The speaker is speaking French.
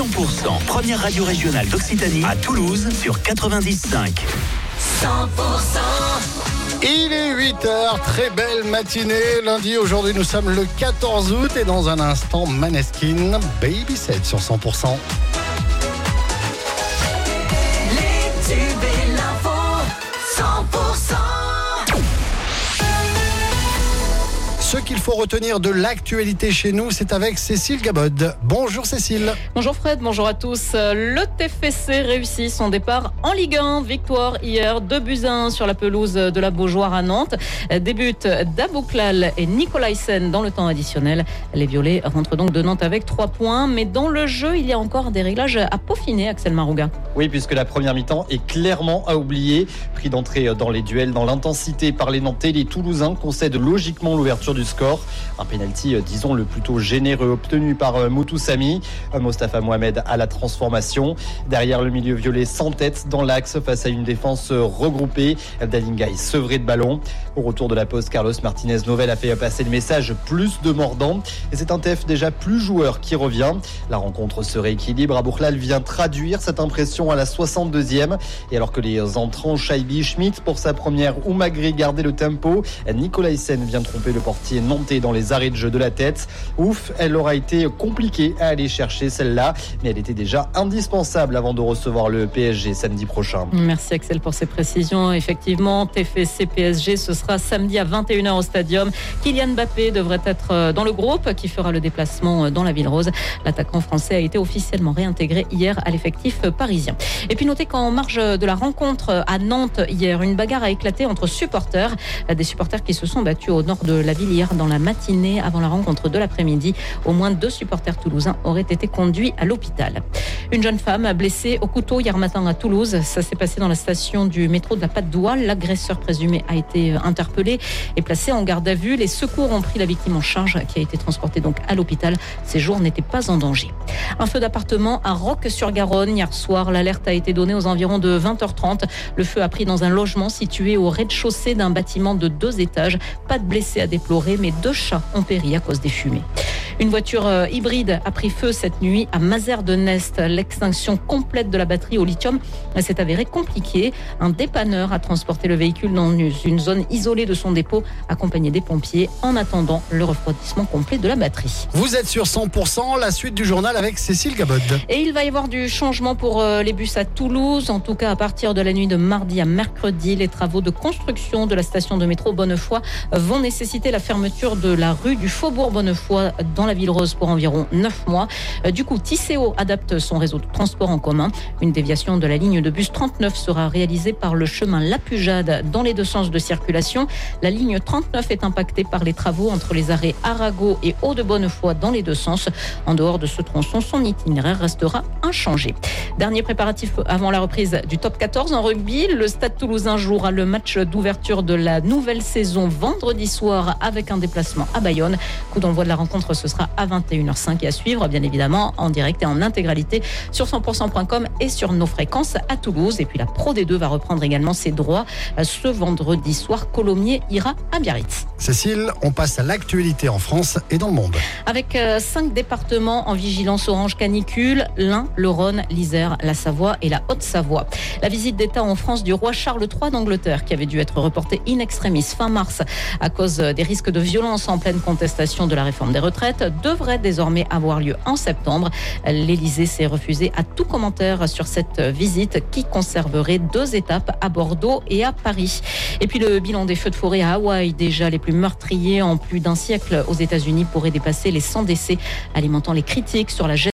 100%, première radio régionale d'Occitanie à Toulouse sur 90.5. 100% il est 8h, très belle matinée. Lundi, aujourd'hui, nous sommes le 14 août et dans un instant, Maneskin, Baby 7 sur 100%. Qu'il faut retenir de l'actualité chez nous, c'est avec Cécile Gabod. Bonjour Cécile. Bonjour Fred, bonjour à tous. Le TFC réussit son départ en Ligue 1. Victoire hier de Buzyn sur la pelouse de la Beaujoire à Nantes. Débute d'Abouklal et Nicolaisen dans le temps additionnel. Les Violets rentrent donc de Nantes avec 3 points. Mais dans le jeu, il y a encore des réglages à peaufiner, Axel Marouga. Oui, puisque la première mi-temps est clairement à oublier. Pris d'entrée dans les duels, dans l'intensité par les Nantais, les Toulousains concèdent logiquement l'ouverture du score. Un penalty, euh, disons, le plutôt généreux obtenu par euh, Moutou Sami. Euh, Mostafa Mohamed à la transformation. Derrière le milieu violet sans tête dans l'axe face à une défense regroupée. Dalinga est sevré de ballon. Au retour de la pause, Carlos Martinez Novel a fait passer le message plus de mordant. Et c'est un TF déjà plus joueur qui revient. La rencontre se rééquilibre. Aboukhlal vient traduire cette impression à la 62e. Et alors que les entrants Shaibi Schmidt pour sa première ou Magri gardaient le tempo, Nicolas Hyssen vient tromper le portier est dans les arrêts de jeu de la tête. Ouf, elle aura été compliquée à aller chercher celle-là, mais elle était déjà indispensable avant de recevoir le PSG samedi prochain. Merci Axel pour ces précisions. Effectivement, TFC PSG, ce sera samedi à 21h au stadium. Kylian Mbappé devrait être euh, dans le groupe qui fera le déplacement euh, dans la ville rose. L'attaquant français a été officiellement réintégré hier à l'effectif parisien. Et puis notez qu'en marge de la rencontre à Nantes hier, une bagarre a éclaté entre supporters, des supporters qui se sont battus au nord de la ville hier dans la matinée avant la rencontre de l'après-midi. Au moins deux supporters toulousains auraient été conduits à l'hôpital. Une jeune femme blessée au couteau hier matin à Toulouse. Ça s'est passé dans la station du métro de la Patte d'Oie. L'agresseur présumé a été interpellé et placé en garde à vue. Les secours ont pris la victime en charge qui a été transportée donc à l'hôpital. Ses jours n'étaient pas en danger. Un feu d'appartement à Roque-sur-Garonne. Hier soir, l'alerte a été donnée aux environs de 20h30. Le feu a pris dans un logement situé au rez-de-chaussée d'un bâtiment de deux étages. Pas de blessés à déplorer, mais deux chats ont péri à cause des fumées. Une voiture euh, hybride a pris feu cette nuit à Mazères de Nest. L'extinction complète de la batterie au lithium s'est avérée compliquée. Un dépanneur a transporté le véhicule dans une zone isolée de son dépôt, accompagné des pompiers, en attendant le refroidissement complet de la batterie. Vous êtes sur 100%, la suite du journal avec Cécile Gabod. Et il va y avoir du changement pour euh, les bus à Toulouse. En tout cas, à partir de la nuit de mardi à mercredi, les travaux de construction de la station de métro Bonnefoy vont nécessiter la fermeture de la rue du Faubourg Bonnefoy dans la ville rose pour environ 9 mois. Euh, du coup, Tisséo adapte son réseau de transport en commun. Une déviation de la ligne de bus 39 sera réalisée par le chemin La Pujade dans les deux sens de circulation. La ligne 39 est impactée par les travaux entre les arrêts Arago et Haut de Bonnefoy dans les deux sens. En dehors de ce tronçon, son itinéraire restera inchangé. Dernier préparatif avant la reprise du top 14 en rugby. Le Stade toulousain jouera le match d'ouverture de la nouvelle saison vendredi soir avec un déplacement à Bayonne. Coup d'envoi de la rencontre, ce sera à 21h05 et à suivre, bien évidemment, en direct et en intégralité sur 100%.com et sur nos fréquences à Toulouse. Et puis la Pro D2 va reprendre également ses droits ce vendredi soir. Colomiers ira à Biarritz. Cécile, on passe à l'actualité en France et dans le monde. Avec euh, cinq départements en vigilance orange canicule, l'Ain, le Rhône, l'Isère, la Savoie et la Haute-Savoie. La visite d'État en France du roi Charles III d'Angleterre, qui avait dû être reportée in extremis fin mars à cause des risques de violence en pleine contestation de la réforme des retraites, devrait désormais avoir lieu en septembre. L'Élysée s'est refusé à tout commentaire sur cette visite qui conserverait deux étapes à Bordeaux et à Paris. Et puis le bilan des feux de forêt à Hawaï, déjà les plus meurtriers en plus d'un siècle aux États-Unis, pourrait dépasser les 100 décès, alimentant les critiques sur la